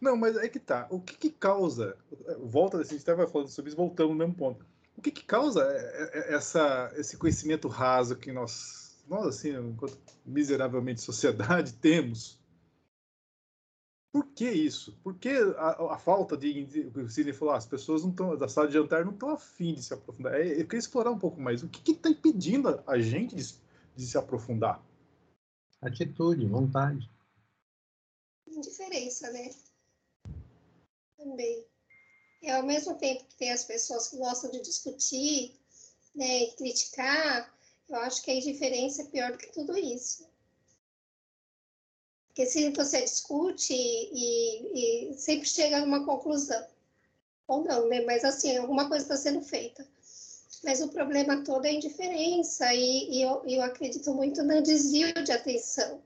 Não, mas é que tá. O que, que causa? Volta, a gente estava falando sobre isso, voltamos no mesmo ponto. O que, que causa é, é, essa, esse conhecimento raso que nós, nós assim, enquanto miseravelmente sociedade, temos? Por que isso? Por que a, a falta de. O Sidney falou, ah, as pessoas não estão, da sala de jantar não estão afim de se aprofundar. É, eu queria explorar um pouco mais. O que está impedindo a gente de, de se aprofundar? Atitude, vontade. Indiferença, né? Também. E ao mesmo tempo que tem as pessoas que gostam de discutir, né, e criticar, eu acho que a indiferença é pior do que tudo isso. Porque se você discute e, e sempre chega a uma conclusão, ou não, né? Mas assim, alguma coisa está sendo feita. Mas o problema todo é a indiferença e, e eu, eu, acredito muito no desvio de atenção.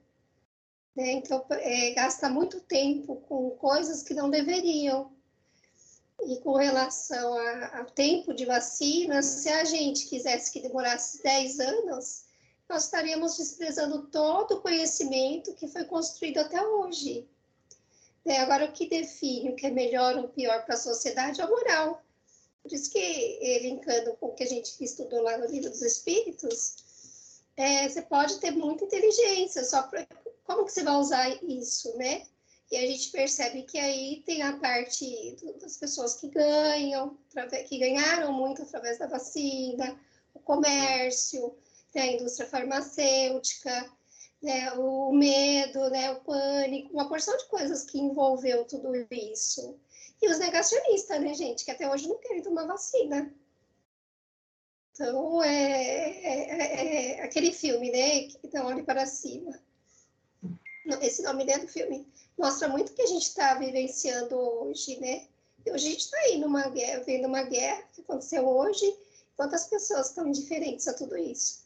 Né? Então, é, gasta muito tempo com coisas que não deveriam. E com relação ao tempo de vacina, se a gente quisesse que demorasse 10 anos, nós estaríamos desprezando todo o conhecimento que foi construído até hoje. É, agora, o que define o que é melhor ou pior para a sociedade é a moral. Por isso que, linkando com o que a gente estudou lá no livro dos Espíritos, é, você pode ter muita inteligência, só como que você vai usar isso, né? E a gente percebe que aí tem a parte das pessoas que ganham, que ganharam muito através da vacina, o comércio, né, a indústria farmacêutica, né, o medo, né, o pânico, uma porção de coisas que envolveu tudo isso. E os negacionistas, né, gente, que até hoje não querem tomar vacina. Então, é, é, é, é aquele filme, né, que então olhe para cima. Esse nome né, do filme mostra muito que a gente está vivenciando hoje, né? Hoje a gente está aí numa guerra, vendo uma guerra que aconteceu hoje, quantas pessoas estão indiferentes a tudo isso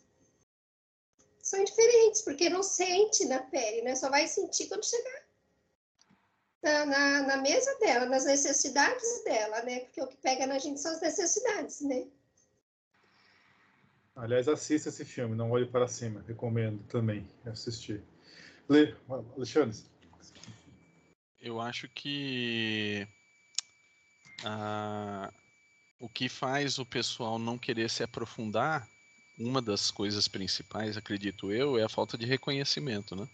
são diferentes, porque não sente na pele, né? Só vai sentir quando chegar na, na, na, mesa dela, nas necessidades dela, né? Porque o que pega na gente são as necessidades, né? Aliás, assista esse filme, Não Olhe Para Cima. Recomendo também assistir. Lê, Alexandre. Eu acho que ah, o que faz o pessoal não querer se aprofundar uma das coisas principais, acredito eu, é a falta de reconhecimento, né?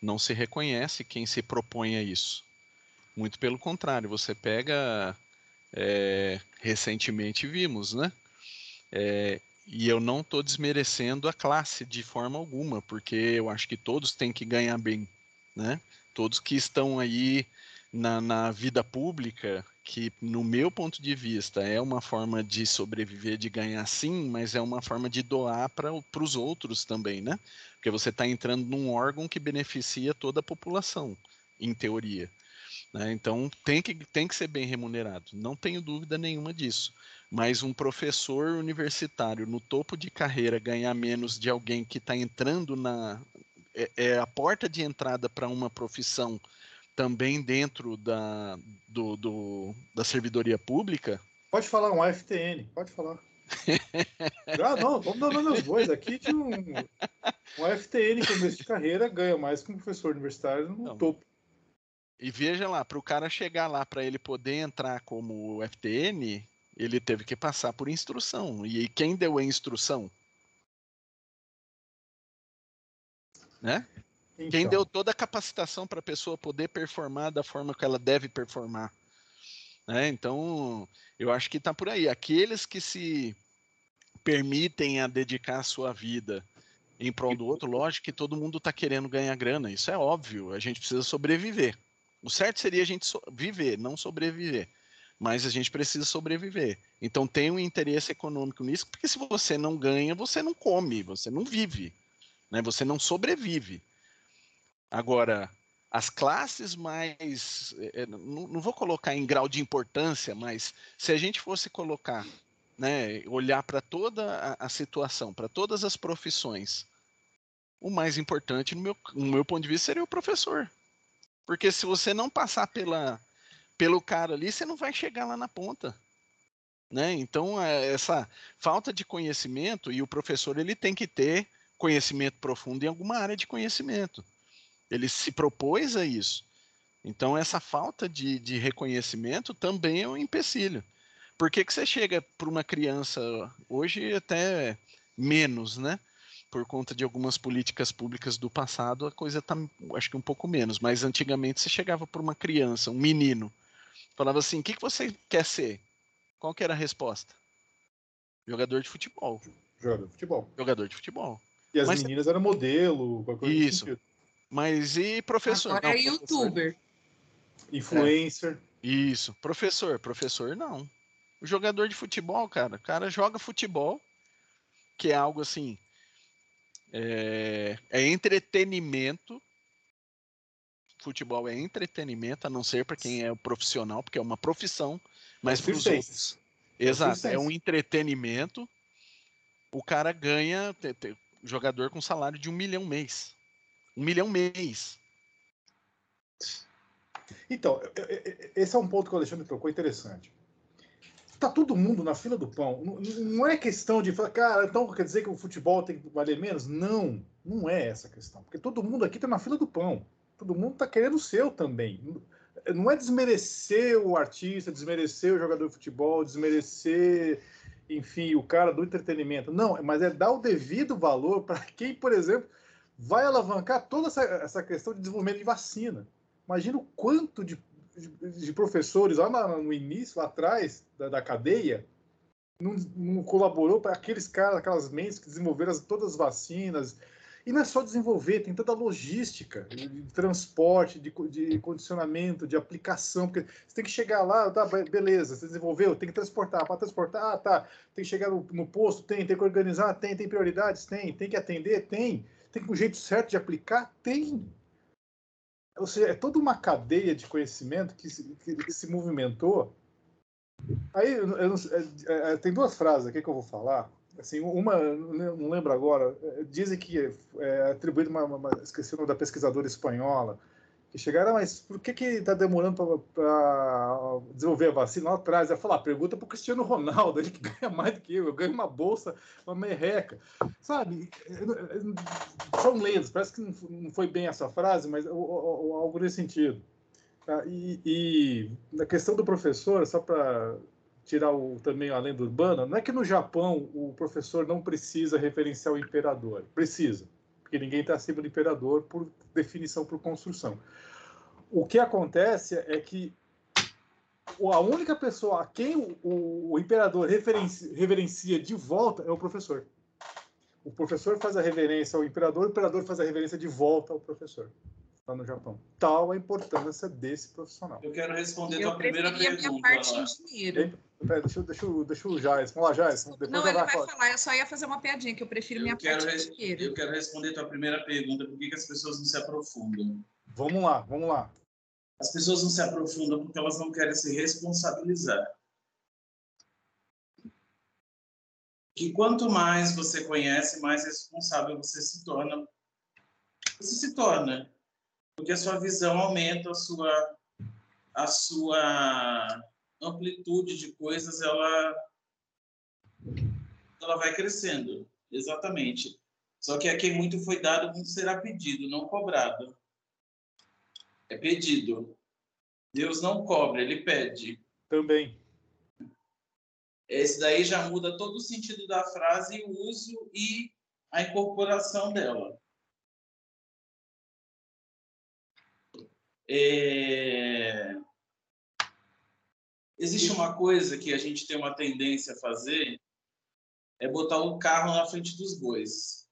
Não se reconhece quem se propõe a isso. Muito pelo contrário, você pega. É, recentemente vimos, né? É, e eu não estou desmerecendo a classe de forma alguma, porque eu acho que todos têm que ganhar bem, né? Todos que estão aí na, na vida pública que, no meu ponto de vista, é uma forma de sobreviver, de ganhar sim, mas é uma forma de doar para os outros também, né? Porque você está entrando num órgão que beneficia toda a população, em teoria. Né? Então tem que, tem que ser bem remunerado, não tenho dúvida nenhuma disso. Mas um professor universitário no topo de carreira ganhar menos de alguém que está entrando na. É, é a porta de entrada para uma profissão também dentro da, do, do, da servidoria pública. Pode falar um FTN, pode falar. ah, não, vamos dar nome aos bois. Aqui de um, um FTN começo de carreira ganha mais que um professor universitário no não. topo. E veja lá, para o cara chegar lá, para ele poder entrar como FTN, ele teve que passar por instrução. E quem deu a instrução? Né? Então. Quem deu toda a capacitação para a pessoa poder performar da forma que ela deve performar. Né? Então, eu acho que está por aí. Aqueles que se permitem a dedicar a sua vida em prol do outro, lógico que todo mundo está querendo ganhar grana, isso é óbvio, a gente precisa sobreviver. O certo seria a gente so viver, não sobreviver. Mas a gente precisa sobreviver. Então tem um interesse econômico nisso, porque se você não ganha, você não come, você não vive, né? você não sobrevive. Agora, as classes mais. É, é, não, não, vou colocar em grau de importância, mas se a gente fosse colocar, né, olhar para toda a, a situação, para todas as profissões, o mais importante, no meu, no meu ponto de vista, seria o professor. Porque se você não passar pela, pelo cara ali, você não vai chegar lá na ponta. Né? Então, é, essa falta de conhecimento, e o professor ele tem que ter conhecimento profundo em alguma área de conhecimento. Ele se propôs a isso. Então, essa falta de, de reconhecimento também é um empecilho. Por que, que você chega para uma criança, hoje até menos, né? Por conta de algumas políticas públicas do passado, a coisa está, acho que um pouco menos. Mas antigamente você chegava para uma criança, um menino, falava assim: o que, que você quer ser? Qual que era a resposta? Jogador de futebol. Jogador de futebol. Jogador de futebol. E as Mas- meninas eram modelo, qualquer coisa Isso. Mas e professor? Agora Não, é professor- youtuber. Influencer. Isso, professor, professor não. O jogador de futebol, cara, o cara joga futebol, que é algo assim, é, é entretenimento. Futebol é entretenimento, a não ser para quem é o profissional, porque é uma profissão, mas para os outros. Exato, é um entretenimento. O cara ganha, te- te- jogador com salário de um milhão mês. Um milhão mês. Então, é- é- é- esse é um ponto que o Alexandre tocou interessante. Tá todo mundo na fila do pão. Não, não é questão de falar, cara, então quer dizer que o futebol tem que valer menos? Não, não é essa a questão. Porque todo mundo aqui tá na fila do pão. Todo mundo tá querendo o seu também. Não é desmerecer o artista, desmerecer o jogador de futebol, desmerecer, enfim, o cara do entretenimento. Não, mas é dar o devido valor para quem, por exemplo, vai alavancar toda essa, essa questão de desenvolvimento de vacina. Imagina o quanto de, de, professores lá no início, lá atrás da, da cadeia, não, não colaborou para aqueles caras, aquelas mentes que desenvolveram as- todas as vacinas. E não é só desenvolver, tem toda a logística de, transporte, de, de condicionamento, de aplicação. Porque você tem que chegar lá, tá, be- beleza, você desenvolveu, tem que transportar. Para transportar, ah, tá. Tem que chegar no, no posto, tem, tem que organizar, tem, tem prioridades, tem, tem que atender, tem. Tem o jeito certo de aplicar, tem. Ou seja, é toda uma cadeia de conhecimento que se, que, se movimentou. Aí, eu não- é, é, tem duas frases aqui que eu vou falar. Assim, uma, não lembro agora, é, dizem que é atribuído uma, uma, uma- esqueci o nome da pesquisadora espanhola, que chegaram, "Ah, mas por que que está demorando para desenvolver a vacina lá atrás? Ela falou, ah, pergunta para o Cristiano Ronaldo, ele que ganha mais do que eu, eu ganho uma bolsa, uma merreca. Sabe, são lendas, parece que não foi bem essa frase, mas algo nesse sentido. Tá? E, e na questão do professor, só para tirar o, também a lenda urbana, não é que no Japão o professor não precisa referenciar o imperador. Precisa, porque ninguém está acima do imperador por definição, por construção. O que acontece é que a única pessoa a quem o, o- o imperador referencia, reverencia de volta é o professor. O professor faz a reverência ao imperador, o imperador faz a reverência de volta ao professor, lá no Japão. Tal a importância desse profissional. Eu quero responder Eu tua primeira preferia minha pergunta. parte lá. Em dinheiro. Pera, deixa, eu- deixa, deixa o Jais. Vamos lá, Jais. Depois Não, eu ele vou vai falar. falar, eu só ia fazer uma piadinha, que eu prefiro minha Eu quero, parte em res- dinheiro. eu quero responder tua primeira pergunta, por que, que as pessoas não se aprofundam? Vamos lá, vamos lá. As pessoas não se aprofundam porque elas não querem se responsabilizar. Que quanto mais você conhece, mais responsável você se torna. Você se torna. Porque a sua visão aumenta, a sua, a sua amplitude de coisas, ela, ela vai crescendo. Exatamente. Só que aqui muito foi dado, muito será pedido, não cobrado. É pedido. Deus não cobra, ele pede. Também. Esse daí já muda todo o sentido da frase, o uso e a incorporação dela. É... Existe uma coisa que a gente tem uma tendência a fazer, é botar o carro na frente dos bois.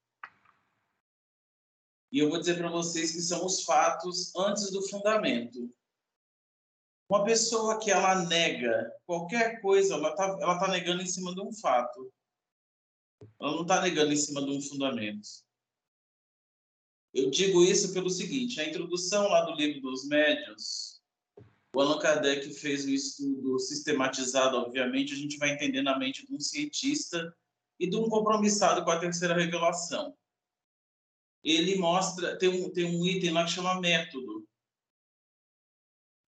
E eu vou dizer para vocês que são os fatos antes do fundamento. Uma pessoa que ela nega qualquer coisa, ela está ela tá negando em cima de um fato. Ela não está negando em cima de um fundamento. Eu digo isso pelo seguinte: a introdução lá do livro dos médiuns, o Allan Kardec fez um estudo sistematizado, obviamente, a gente vai entender na mente de um cientista e de um compromissado com a terceira revelação. Ele mostra, tem um, tem um item lá que chama método.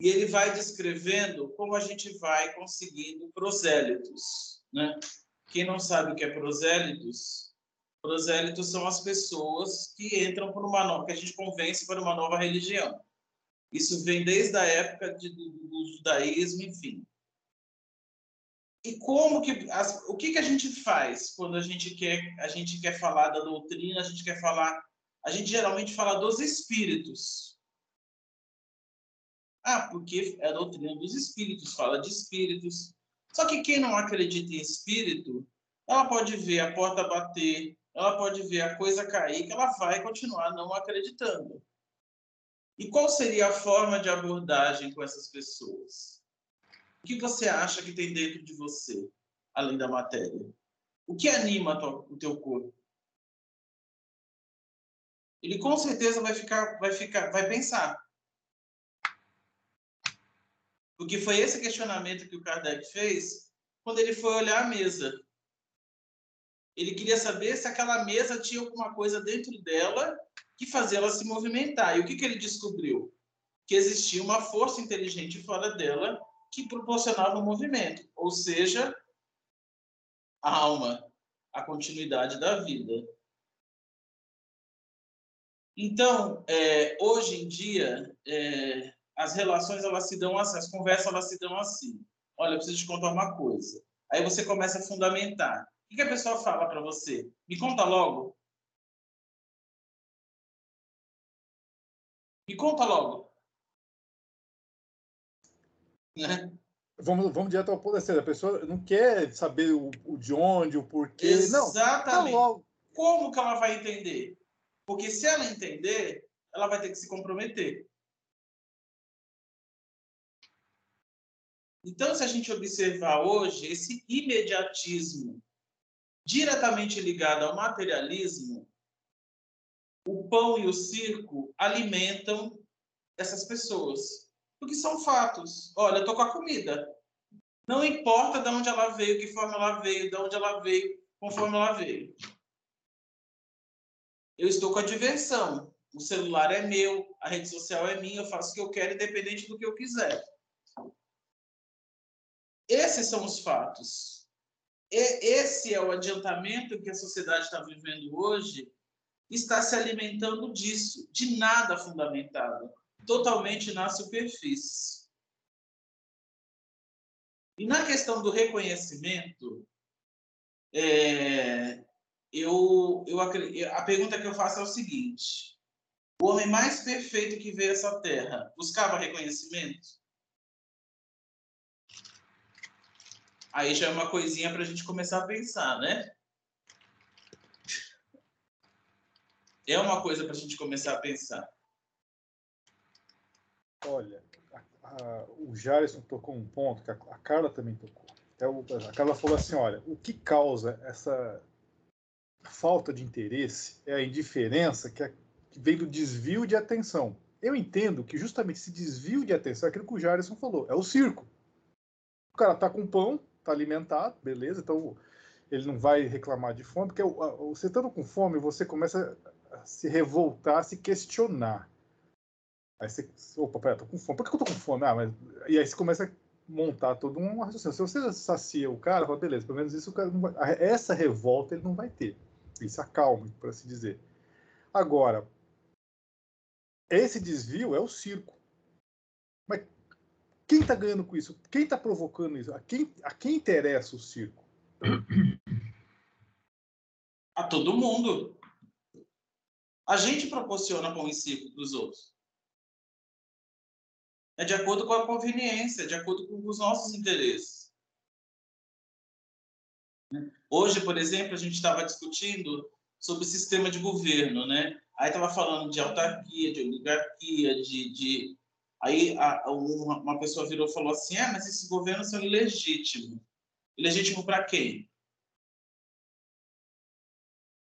E ele vai descrevendo como a gente vai conseguindo prosélitos. Né? Quem não sabe o que é prosélitos, prosélitos são as pessoas que entram por uma nova, que a gente convence para uma nova religião. Isso vem desde a época de, do, do judaísmo, enfim. E como que as, o que, que a gente faz quando a gente quer a gente quer falar da doutrina, a gente quer falar, a gente geralmente fala dos espíritos. Ah, porque é a doutrina dos espíritos, fala de espíritos. Só que quem não acredita em espírito, ela pode ver a porta bater, ela pode ver a coisa cair, que ela vai continuar não acreditando. E qual seria a forma de abordagem com essas pessoas? O que você acha que tem dentro de você, além da matéria? O que anima o teu corpo? Ele com certeza vai ficar, vai ficar, vai pensar. Porque foi esse questionamento que o Kardec fez quando ele foi olhar a mesa. Ele queria saber se aquela mesa tinha alguma coisa dentro dela que fazia ela se movimentar. E o que, que ele descobriu? Que existia uma força inteligente fora dela que proporcionava o movimento, ou seja, a alma, a continuidade da vida. Então, é, hoje em dia, é, as relações elas se dão assim, as conversas elas se dão assim. Olha, eu preciso te contar uma coisa. Aí você começa a fundamentar. O que, a pessoa fala para você? Me conta logo. Me conta logo. Né? Vamos, vamos direto ao ponto. Assim, a pessoa não quer saber o, o de onde, o porquê. Exatamente. Não, logo. Como que ela vai entender? Porque se ela entender, ela vai ter que se comprometer. Então, se a gente observar hoje esse imediatismo diretamente ligado ao materialismo, o pão e o circo alimentam essas pessoas porque são fatos. Olha, eu tô com a comida. Não importa de onde ela veio, que forma ela veio, de onde ela veio, conforme ela veio. Eu estou com a diversão. O celular é meu, a rede social é minha, eu faço o que eu quero, independente do que eu quiser. Esses são os fatos. Esse é o adiantamento que a sociedade está vivendo hoje, está se alimentando disso, de nada fundamentado totalmente na superfície. E na questão do reconhecimento, é, eu, eu, a pergunta que eu faço é o seguinte: o homem mais perfeito que veio a essa terra buscava reconhecimento? Aí já é uma coisinha para a gente começar a pensar, né? É uma coisa para a gente começar a pensar. Olha, a, a, o Jarison tocou um ponto que a, a Carla também tocou. É a Carla falou assim: olha, o que causa essa falta de interesse é a indiferença que, que vem do desvio de atenção. Eu entendo que justamente esse desvio de atenção é aquilo que o Jarison falou, é o circo. O cara tá com pão, tá alimentado, beleza, então ele não vai reclamar de fome, porque você estando com fome, você começa a se revoltar, a se questionar. Aí você, opa, pera, tô com fome. Por que eu tô com fome? Ah, mas... E aí você começa a montar todo um raciocínio. Se você sacia o cara, fala, beleza, pelo menos isso o cara não vai... Essa revolta ele não vai ter. Isso acalma, por assim dizer. Agora, esse desvio é o circo. Mas quem está ganhando com isso? Quem está provocando isso? A quem, a quem interessa o circo? A todo mundo. A gente proporciona pão e circo para os outros. É de acordo com a conveniência, de acordo com os nossos interesses. Hoje, por exemplo, a gente estava discutindo sobre o sistema de governo, né? Aí estava falando de autarquia, de oligarquia, de, de... aí a, uma, uma, pessoa virou e falou assim: "Ah, mas esses governos são ilegítimos. Ilegítimo para quem?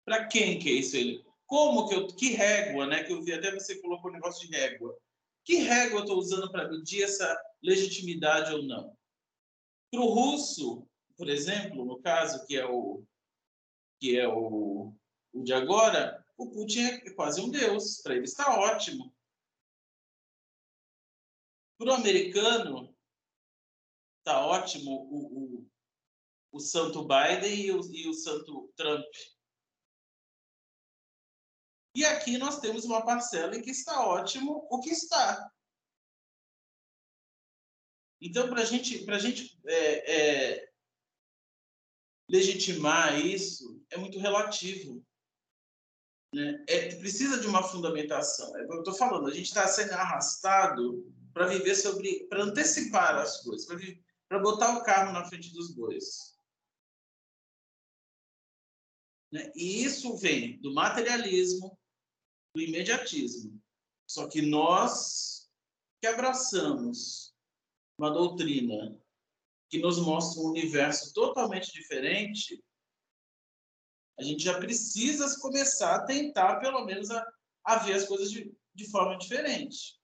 Para quem que é isso? Ele? Como que eu que régua, né? Que eu vi até você colocou o negócio de régua. Que régua eu estou usando para medir essa legitimidade ou não? Para o russo, por exemplo, no caso que é o que é o, o de agora, o Putin é quase um deus. Para ele está ótimo. Para o americano, está ótimo o, o, o santo Biden e o, e o santo Trump. E aqui nós temos uma parcela em que está ótimo o que está. Então, para gente, a gente é, é, legitimar isso, é muito relativo. Né? É, precisa de uma fundamentação. É eu estou falando, a gente está sendo arrastado para viver sobre, para antecipar as coisas, para botar o carro na frente dos bois. Né? E isso vem do materialismo, do imediatismo. Só que nós que abraçamos uma doutrina que nos mostra um universo totalmente diferente, a gente já precisa começar a tentar, pelo menos, a, a ver as coisas de, de forma diferente.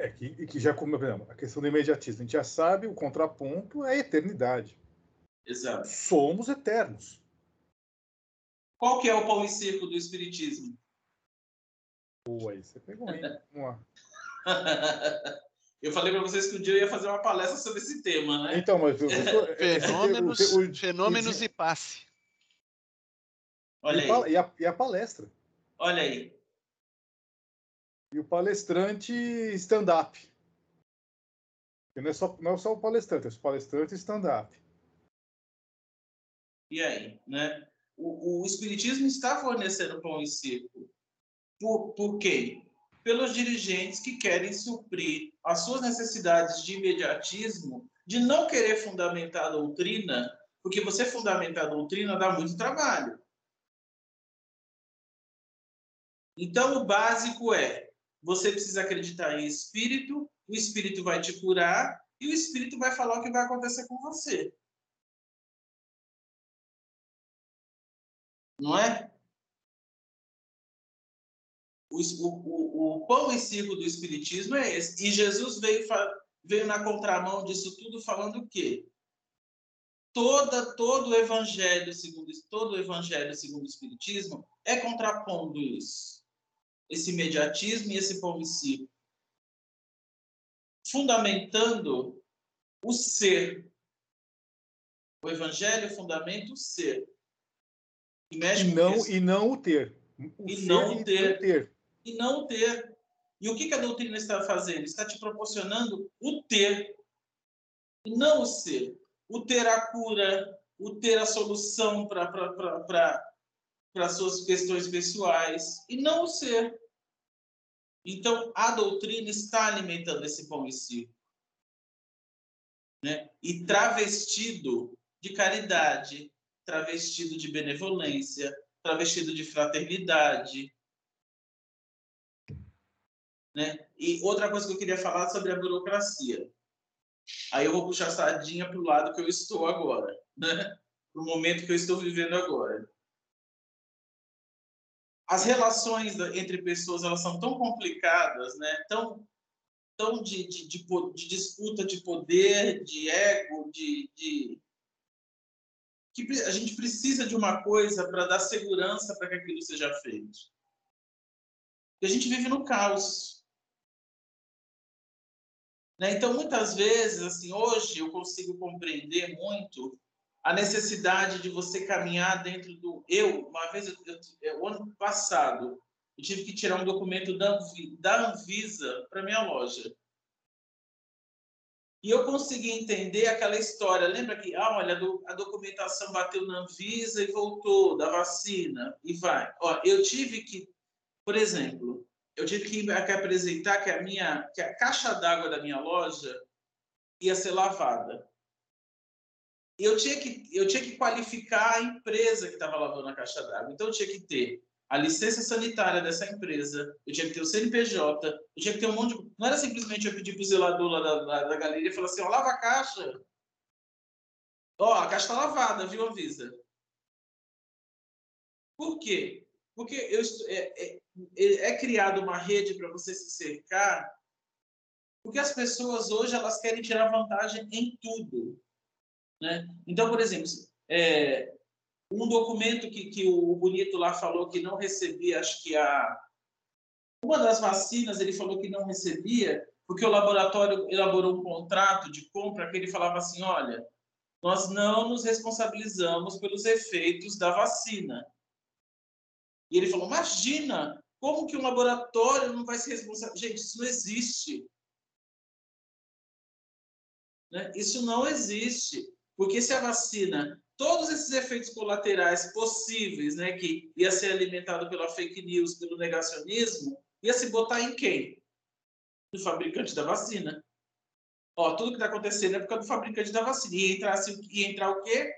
É que, que já como a questão do imediatismo, a gente já sabe o contraponto é a eternidade. Exato. Somos eternos. Qual que é o pão e circo do espiritismo? Boa, aí você pegou, hein? Vamos lá. Eu falei para vocês que um dia eu ia fazer uma palestra sobre esse tema, né? Então, mas fenômenos, o, o, fenômenos o, e passe. Olha e, aí. E a, e a palestra. Olha aí. E o palestrante stand-up. Não é, só, não é só o palestrante, é o palestrante stand-up. E aí, né? O, o Espiritismo está fornecendo pão e circo. Por, por quê? Pelos dirigentes que querem suprir as suas necessidades de imediatismo, de não querer fundamentar a doutrina, porque você fundamentar a doutrina dá muito trabalho. Então, o básico é: você precisa acreditar em espírito, o espírito vai te curar e o espírito vai falar o que vai acontecer com você. Não é? O, o, o pão e circo do espiritismo é esse. E Jesus veio, veio na contramão disso tudo falando o quê? Toda, todo o evangelho segundo todo o evangelho segundo o espiritismo é contrapondo isso esse imediatismo e esse circo, fundamentando o ser. O evangelho fundamenta o ser. E, e não, e não o ter. O e não o ter. ter. E não o ter. E o que, que a doutrina está fazendo? Está te proporcionando o ter, e não o ser. O ter a cura, o ter a solução para as suas questões pessoais, e não o ser. Então, a doutrina está alimentando esse pão e circo. Né? E travestido de caridade, travestido de benevolência, travestido de fraternidade. Né? E outra coisa que eu queria falar sobre a burocracia. Aí eu vou puxar a sardinha para o lado que eu estou agora, né? para o momento que eu estou vivendo agora as relações entre pessoas elas são tão complicadas, né? Tão, tão de, de, de, de disputa de poder, de ego, de, de, que a gente precisa de uma coisa para dar segurança para que aquilo seja feito. E a gente vive no caos. Né? Então, muitas vezes, assim, hoje eu consigo compreender muito a necessidade de você caminhar dentro do. Eu, uma vez, eu, o ano passado, eu tive que tirar um documento da, da Anvisa para minha loja. E eu consegui entender aquela história. Lembra que, ah, olha, a documentação bateu na Anvisa e voltou, da vacina, e vai. Ó, eu tive que, por exemplo, eu tive que, que apresentar que a minha, que a caixa d'água da minha loja ia ser lavada eu tinha que eu tinha que qualificar a empresa que estava lavando a caixa d'água. Então eu tinha que ter a licença sanitária dessa empresa, eu tinha que ter o CNPJ, eu tinha que ter um monte de... Não era simplesmente eu pedir para o zelador lá da, da, da, galeria e falar assim, ó, lava a caixa. Ó, a caixa está lavada, viu, avisa. Por quê? Porque eu, é, é, é, é criada uma rede para você se cercar, porque as pessoas hoje elas querem tirar vantagem em tudo. Né? Então, por exemplo, é, um documento que, que o Bonito lá falou que não recebia, acho que a. Uma das vacinas ele falou que não recebia, porque o laboratório elaborou um contrato de compra que ele falava assim: olha, nós não nos responsabilizamos pelos efeitos da vacina. E ele falou: imagina, Como que um laboratório não vai se responsabilizar? Gente, isso não existe. Né? Isso não existe. Porque se a vacina, todos esses efeitos colaterais possíveis, né, que ia ser alimentado pela fake news, pelo negacionismo, ia se botar em quem? No fabricante da vacina. Ó, tudo que está acontecendo é por causa do fabricante da vacina. E entrar, assim, e entrar o quê?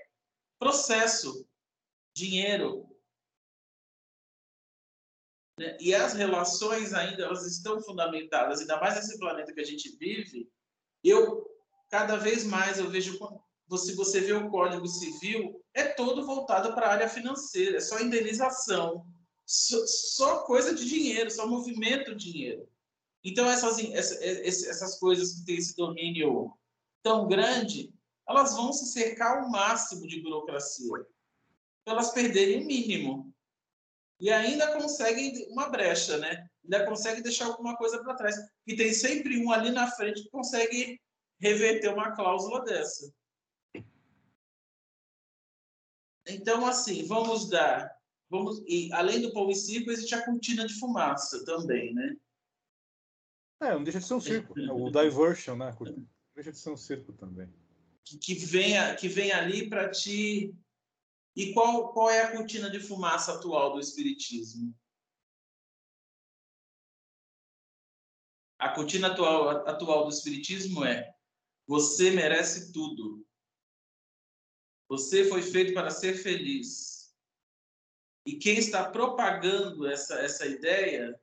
Processo, dinheiro. Né? E as relações ainda elas estão fundamentadas, ainda mais nesse planeta que a gente vive. Eu, cada vez mais, eu vejo se você vê o Código Civil, é todo voltado para a área financeira, é só indenização, só, só, coisa de dinheiro, só movimento de dinheiro. Então, essas, essas coisas que têm esse domínio tão grande, elas vão se cercar ao máximo de burocracia, para elas perderem o mínimo. E ainda conseguem uma brecha, né? Ainda conseguem deixar alguma coisa para trás. E tem sempre um ali na frente que consegue reverter uma cláusula dessa. Então, assim, vamos dar. Vamos, e além do pão e circo, existe a cortina de fumaça também, né? É, não deixa de ser um circo. É o diversion, né? Não deixa de ser um circo também. Que, que, vem, que vem ali para te. E qual, qual é a cortina de fumaça atual do Espiritismo? A cortina atual, atual do Espiritismo é: você merece tudo. Você foi feito para ser feliz. E quem está propagando essa, essa ideia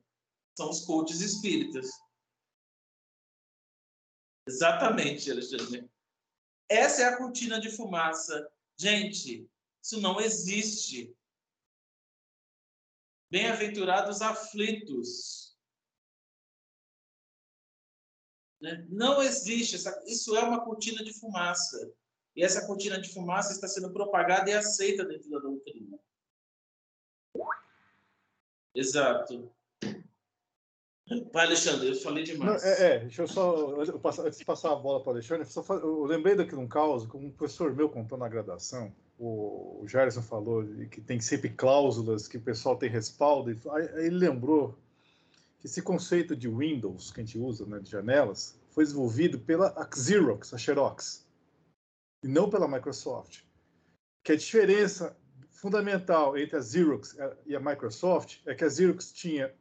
são os coaches espíritas. Exatamente, Alexandre. Essa é a cortina de fumaça. Gente, isso não existe. Bem-aventurados aflitos. Né? Não existe. Isso é uma cortina de fumaça. E essa cortina de fumaça está sendo propagada e aceita dentro da doutrina. Exato. Vai, Alexandre, eu falei demais. Não, é, é, deixa eu só, antes de passar a bola para o Alexandre, eu, lembrei daqui de um caso, como um professor meu contou na graduação, o, Gerson falou que tem sempre cláusulas, que o pessoal tem respaldo, aí ele lembrou que esse conceito de Windows que a gente usa, né, de janelas, foi desenvolvido pela Xerox, a Xerox e não pela Microsoft. Que a diferença fundamental entre a Xerox e a Microsoft é que a Xerox tinha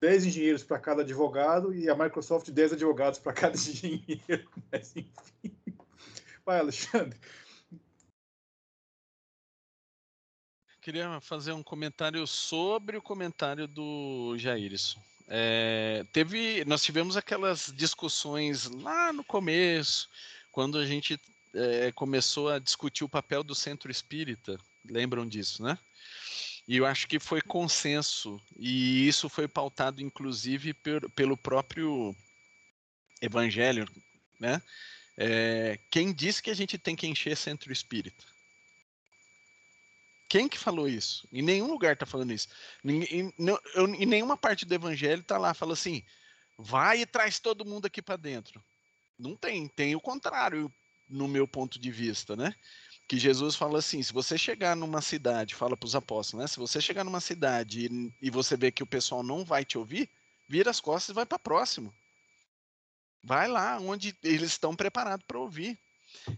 10 engenheiros para cada advogado e a Microsoft 10 advogados para cada engenheiro. Mas, enfim. Vai, Alexandre. Queria fazer um comentário sobre o comentário do Jairson. É, teve, nós tivemos aquelas discussões lá no começo, quando a gente é, começou a discutir o papel do centro espírita, lembram disso, né? E eu acho que foi consenso, e isso foi pautado inclusive per, pelo próprio Evangelho, né? É, quem disse que a gente tem que encher centro espírita? Quem que falou isso? Em nenhum lugar está falando isso. Em, em, em, nenhuma parte do Evangelho está lá, fala assim, vai e traz todo mundo aqui para dentro. Não tem, tem o contrário no meu ponto de vista, né? Que Jesus fala assim: se você chegar numa cidade, fala para os apóstolos, né? Se você chegar numa cidade e, e, você vê que o pessoal não vai te ouvir, vira as costas e vai para próximo. Vai lá onde eles estão preparados para ouvir.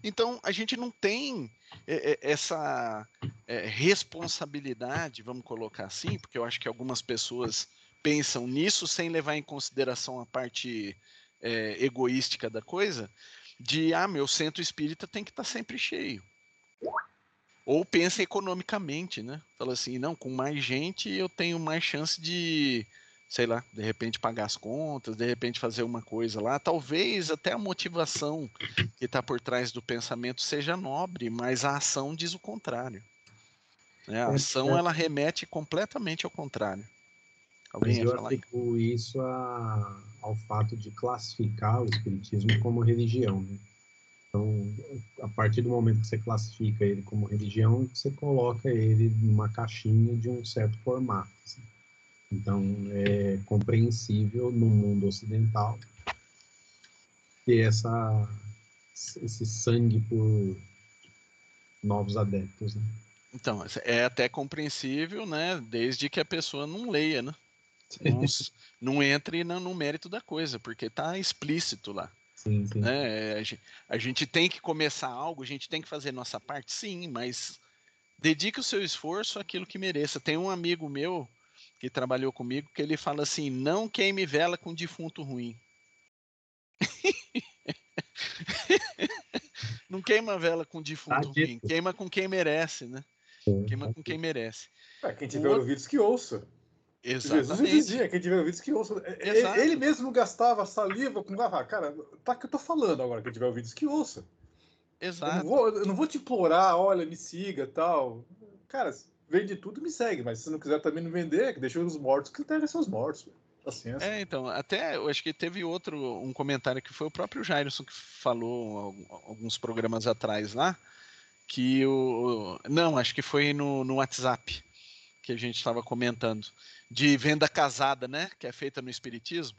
Então a gente não tem é, é, essa é, responsabilidade, vamos colocar assim, porque eu acho que algumas pessoas pensam nisso sem levar em consideração a parte é, egoística da coisa, de ah, meu centro espírita tem que estar tá sempre cheio. Ou pensa economicamente, né? Fala assim, não, com mais gente eu tenho mais chance de, sei lá, de repente pagar as contas, de repente fazer uma coisa lá. Talvez até a motivação que está por trás do pensamento seja nobre, mas a ação diz o contrário. Né? A ação ela remete completamente ao contrário. Alguém Mas eu aplico isso a, ao fato de classificar o espiritismo como religião. Né? Então, a partir do momento que você classifica ele como religião, você coloca ele numa caixinha de um certo formato. Assim. Então, é compreensível no mundo ocidental ter essa, esse sangue por novos adeptos. Né? Então, é até compreensível, né? Desde que a pessoa não leia, né? Não, não entre no, no mérito da coisa, porque está explícito lá. Sim, sim. Né? A, gente, a gente tem que começar algo, a gente tem que fazer nossa parte, sim, mas dedique o seu esforço àquilo que mereça. Tem um amigo meu que trabalhou comigo que ele fala assim: não queime vela com defunto ruim. não queima vela com defunto Tá ruim, queima com quem merece, né? Queima com quem merece. Ah, quem tiver O- ouvidos que ouça. Jesus Exatamente. dizia, quem tiver ouvidos que ouça. É- é- Exato. Ele mesmo gastava saliva com. Ah, cara, tá que eu tô falando agora, quem tiver ouvidos que ouça. Eu não, Exato. vou, eu não vou te implorar, olha, me siga tal. Cara, vende tudo me segue, mas se não quiser também não vender, que deixa os mortos que entreguem seus mortos. Paciência. É, então, até eu acho que teve outro, um comentário que foi o próprio Jairson que falou al- alguns programas atrás lá, que o. Não, acho que foi no, no WhatsApp que a gente estava comentando, de venda casada, né? Que é feita no Espiritismo.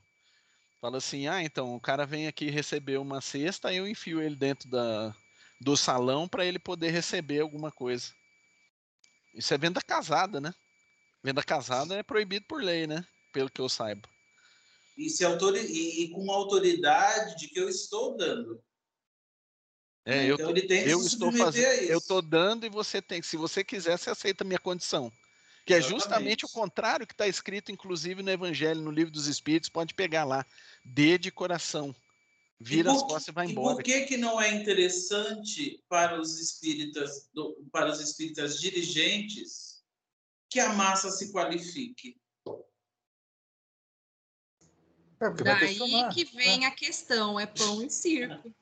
Fala assim, ah, então o cara vem aqui receber uma cesta, eu enfio ele dentro da, do salão para ele poder receber alguma coisa. Isso é venda casada, né? Venda casada é proibido por lei, né? Pelo que eu saiba. E, se autori... e, e com autoridade de que eu estou dando. É, eu, então tô- ele tem que eu se estou fazendo, isso. eu estou dando e você tem. Se você quiser, você aceita a minha condição. Que é justamente Exatamente. o contrário que está escrito, inclusive, no Evangelho, no livro dos Espíritos, pode pegar lá. Dê de coração. Vira E as costas e vai E embora. por que que não é interessante para os espíritas, para os espíritas dirigentes, que a massa se qualifique? É, Daí que vem a questão, é pão e circo.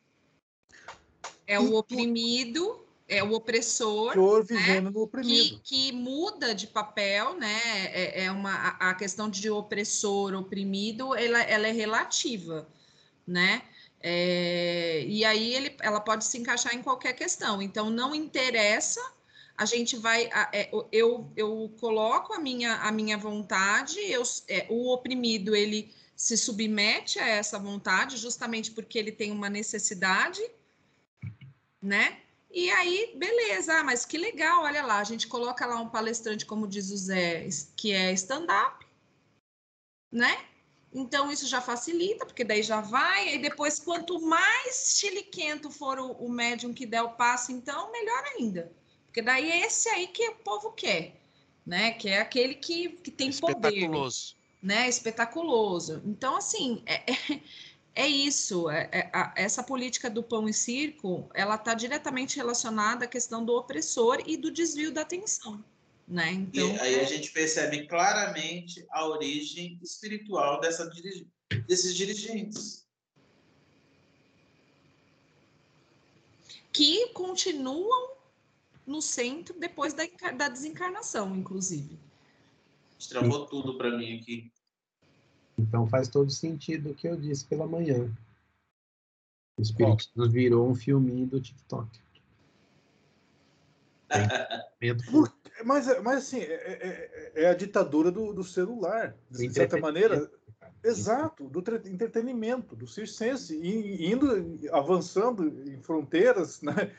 É o oprimido, é o opressor Senhor vivendo no oprimido. que, que muda de papel, né? É, é uma, a questão de opressor, oprimido, ela, ela é relativa, né? É, e aí ele, ela pode se encaixar em qualquer questão. Então, não interessa, a gente vai. é, eu, eu coloco a minha, a minha vontade, eu, é, o oprimido ele se submete a essa vontade, justamente porque ele tem uma necessidade, né? E aí, beleza, ah, mas que legal, olha lá, a gente coloca lá um palestrante, como diz o Zé, que é stand-up, né? Então, isso já facilita, porque daí já vai, e depois, quanto mais chiliquento for o, o médium que der o passo, então, melhor ainda. Porque daí é esse aí que o povo quer, né? Que é aquele que, que tem poder Espetaculoso. né, espetaculoso. Então, assim, é, é, é isso. é- é- a- essa política do pão e circo, ela está diretamente relacionada à questão do opressor e do desvio da atenção, né? E Então, aí a gente percebe claramente a origem espiritual dessa desses dirigentes. que continuam no centro depois da, da desencarnação, inclusive. Destravou tudo para mim aqui. Então faz todo sentido o que eu disse pela manhã. O Espiritismo virou um filminho do TikTok. Mas, é- mas assim, é, é- é- é a ditadura do, do celular. De certa maneira, exato, do tre- entretenimento, do circense, e- indo, avançando em fronteiras né,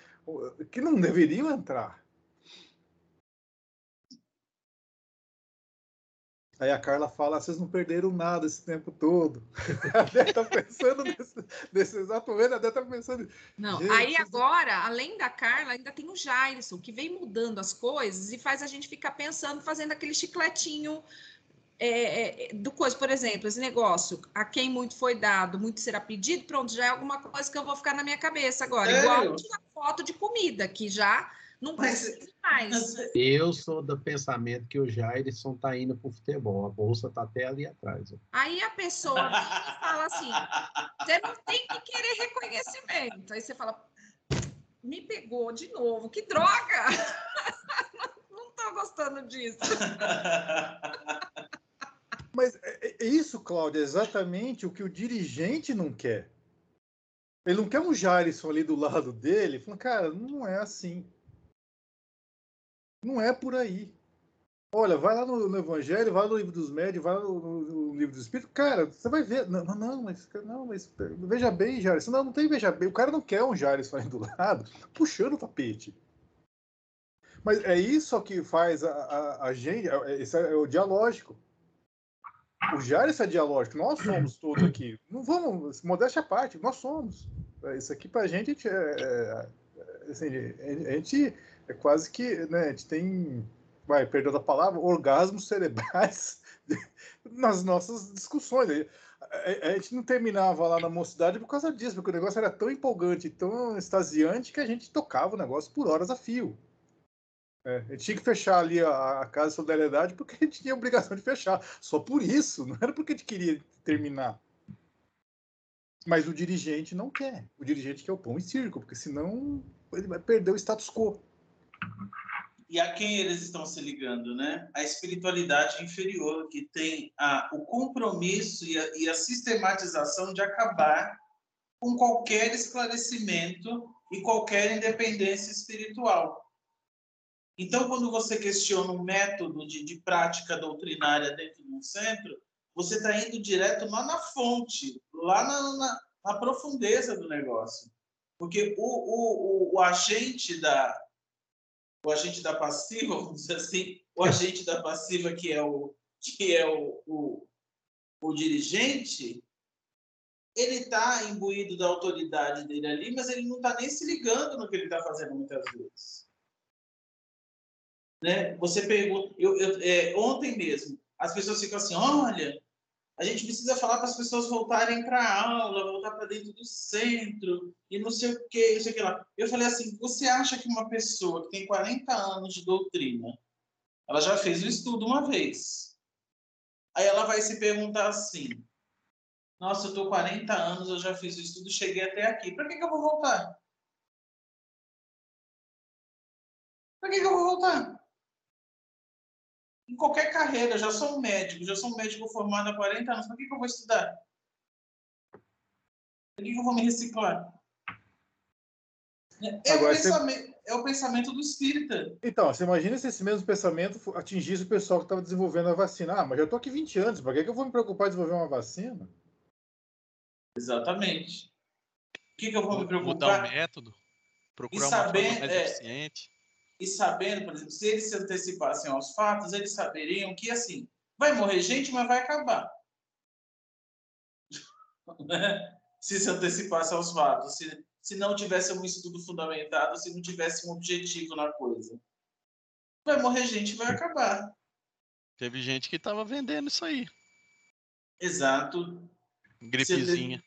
que não deveriam entrar. Aí a Carla fala, vocês não perderam nada esse tempo todo. A Dé tá pensando nesse, nesse exato momento, a Dé tá pensando, Não, aí vocês- agora, além da Carla, ainda tem o Jairson, que vem mudando as coisas e faz a gente ficar pensando, fazendo aquele chicletinho é, é, do coisa. Por exemplo, esse negócio, a quem muito foi dado, muito será pedido, pronto, já é alguma coisa que eu vou ficar na minha cabeça agora. Sério? Igual tirar foto de comida, que já não precisa mais. Eu sou do pensamento que o Jairson tá indo pro futebol. A bolsa tá até ali atrás. ó. Aí a pessoa fala assim: você não tem que querer reconhecimento. Aí você fala, me pegou de novo, que droga! Não tô gostando disso. Mas é, é isso, Cláudia, é exatamente o que o dirigente não quer. Ele não quer um Jairson ali do lado dele, falando, cara, não é assim. Não é por aí. Olha, vai lá no, no Evangelho, vai no livro dos médios, vai no, no- no livro dos Espíritos, cara, você vai ver. Não, não, mas, não, mas veja bem, Jairson. Não, não tem veja bem. O cara não quer um Jairson ali do lado, puxando o tapete. Mas é isso que faz a, a, a gente, é- esse é o dialógico. pujar essa dialógica. Nós somos todos aqui. Não vamos, modéstia à parte, nós somos. Isso aqui para a gente, é, é, assim, a gente é quase que, né, a gente tem, vai, perdão da palavra, orgasmos cerebrais nas nossas discussões. A, a, gente não terminava lá na mocidade por causa disso, porque o negócio era tão empolgante, tão extasiante que a gente tocava o negócio por horas a fio. É, a gente tinha que fechar ali a, a Casa de Solidariedade porque a gente tinha a obrigação de fechar. Só por isso, não era porque a gente queria terminar. Mas o dirigente não quer. O dirigente quer o pão e circo, porque senão ele vai perder o status quo. E a quem eles estão se ligando, né? A espiritualidade inferior, que tem a, o compromisso e a, e a sistematização de acabar com qualquer esclarecimento e qualquer independência espiritual. Então, quando você questiona um método de, de prática doutrinária dentro de um centro, você está indo direto lá na fonte, lá na, na, na profundeza do negócio. Porque o, o, o, o, agente da o agente da passiva, vamos dizer assim, o agente da passiva que é o que é o, o, o dirigente, ele está imbuído da autoridade dele ali, mas ele não está nem se ligando no que ele está fazendo muitas vezes. Né? Você pergunta, eu, eu é, ontem mesmo, as pessoas ficam assim, olha, a gente precisa falar para as pessoas voltarem para a aula, voltar para dentro do centro, e não sei o que, não sei o que lá. Eu falei assim, você acha que uma pessoa que tem 40 anos de doutrina, ela já fez o estudo uma vez, aí ela vai se perguntar assim, nossa, eu estou 40 anos, eu já fiz o estudo, cheguei até aqui, para que, que eu vou voltar? Para que, que eu vou voltar? Em qualquer carreira, já sou um médico, já sou um médico formado há 40 anos, para que, que eu vou estudar? Para que, que eu vou me reciclar? É, Agora, o pensamento, você... é o pensamento do espírita. Então, você imagina se esse mesmo pensamento atingisse o pessoal que estava desenvolvendo a vacina. Ah, mas eu estou aqui 20 anos, para que, que eu vou me preocupar em desenvolver uma vacina? Exatamente. O que, que eu vou me preocupar? Mudar o método, procurar saber, uma forma mais é, eficiente e sabendo, por exemplo, se eles se antecipassem aos fatos, eles saberiam que, assim, vai morrer gente, mas vai acabar. se se antecipasse aos fatos, se, se não tivesse um estudo fundamentado, se não tivesse um objetivo na coisa. Vai morrer gente, vai acabar. Teve gente que estava vendendo isso aí. Exato. Gripezinha.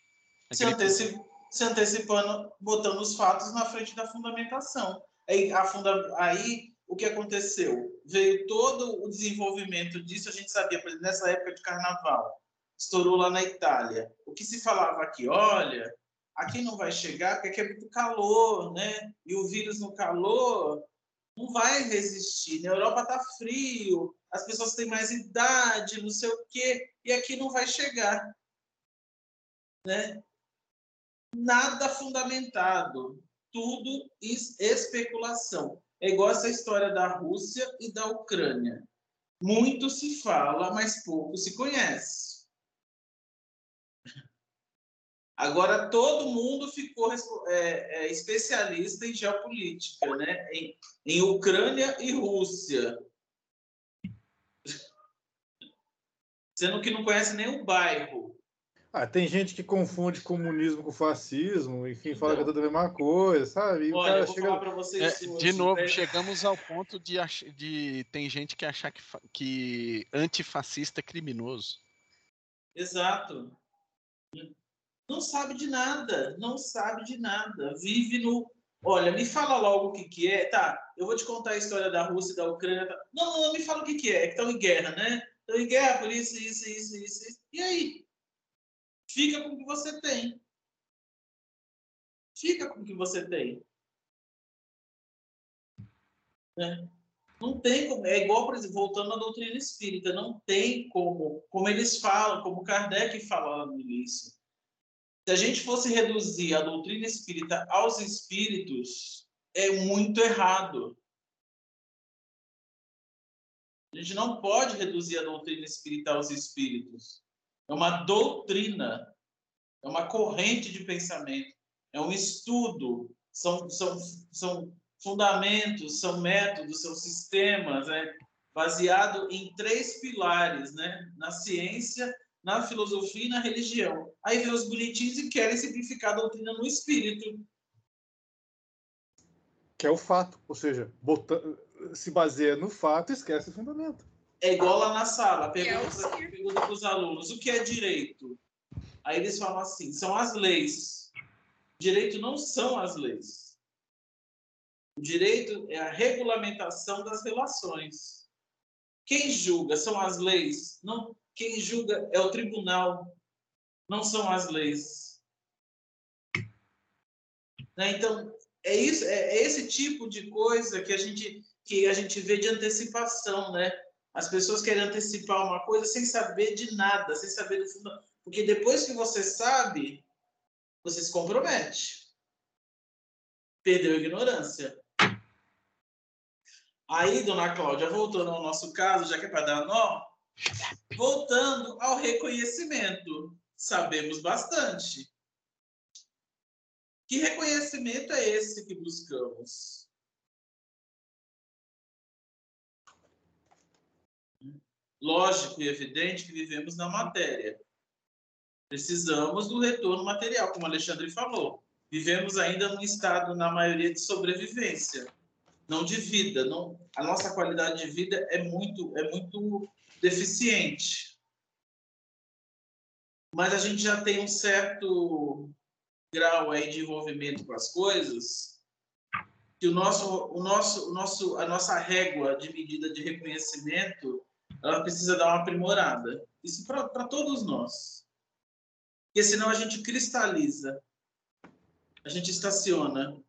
Se, anteci, se antecipando, botando os fatos na frente da fundamentação. Aí, funda... aí o que aconteceu? Veio todo o desenvolvimento disso, a gente sabia, por exemplo, nessa época de carnaval, estourou lá na Itália. O que se falava aqui, olha, aqui não vai chegar porque aqui é muito calor, né? E o vírus no calor não vai resistir. Na Europa tá frio, as pessoas têm mais idade, não sei o quê, e aqui não vai chegar. Né? Nada fundamentado tudo especulação. É igual essa história da Rússia e da Ucrânia. Muito se fala, mas pouco se conhece. Agora todo mundo ficou é, é, especialista em geopolítica, né? Em, em Ucrânia e Rússia. Sendo que não conhece nem o bairro. Ah, tem gente que confunde comunismo com fascismo, enfim, fala que é tudo a mesma coisa, sabe? E Olha, eu vou chega... falar para vocês. É, de novo, chegamos ao ponto de, ach... de tem gente que achar que, que antifascista é criminoso. Exato. Não sabe de nada, não sabe de nada. Vive no. Olha, me fala logo o que, que é. Tá, eu vou te contar a história da Rússia e da Ucrânia. Tá? Não, não, não me fala o que, que é. É que estão em guerra, né? Estão em guerra por isso, isso, isso, isso. isso. E aí? Fica com o que você tem. Fica com o que você tem. É. Não tem como. É igual, por exemplo, voltando à doutrina espírita, não tem como, como eles falam, como Kardec falou no início. Se a gente fosse reduzir a doutrina espírita aos espíritos, é muito errado. A gente não pode reduzir a doutrina espírita aos espíritos é uma doutrina, é uma corrente de pensamento, é um estudo, são, são, são fundamentos, são métodos, são sistemas, né? baseado em três pilares, né? Na ciência, na filosofia e na religião. Aí vem os bonitinhos e querem simplificar a doutrina no espírito. Que é o fato, ou seja, se baseia no fato e esquece o fundamento. É igual lá na sala, pergunta, pergunta para os alunos, o que é direito? Aí eles falam assim, são as leis. Direito não são as leis. O direito é a regulamentação das relações. Quem julga são as leis, não quem julga é o tribunal, não são as leis. Né? Então, é, isso, é, é esse tipo de coisa que a gente que a gente vê de antecipação, né? As pessoas querem antecipar uma coisa sem saber de nada, sem saber do fundo. Porque depois que você sabe, você se compromete. Perdeu a ignorância. Aí, dona Cláudia, voltando ao nosso caso, já que é para dar nó, Voltando ao reconhecimento, sabemos bastante. Que reconhecimento é esse que buscamos? Lógico e evidente que vivemos na matéria. Precisamos do retorno material, como Alexandre falou. Vivemos ainda num estado, na maioria, de sobrevivência, não de vida. Não, a nossa qualidade de vida é muito, é muito deficiente. Mas a gente já tem um certo grau aí de envolvimento com as coisas que o nosso, o nosso, o nosso, a nossa régua de medida de reconhecimento ela precisa dar uma aprimorada. Isso para todos nós. Porque senão a gente cristaliza, a gente estaciona.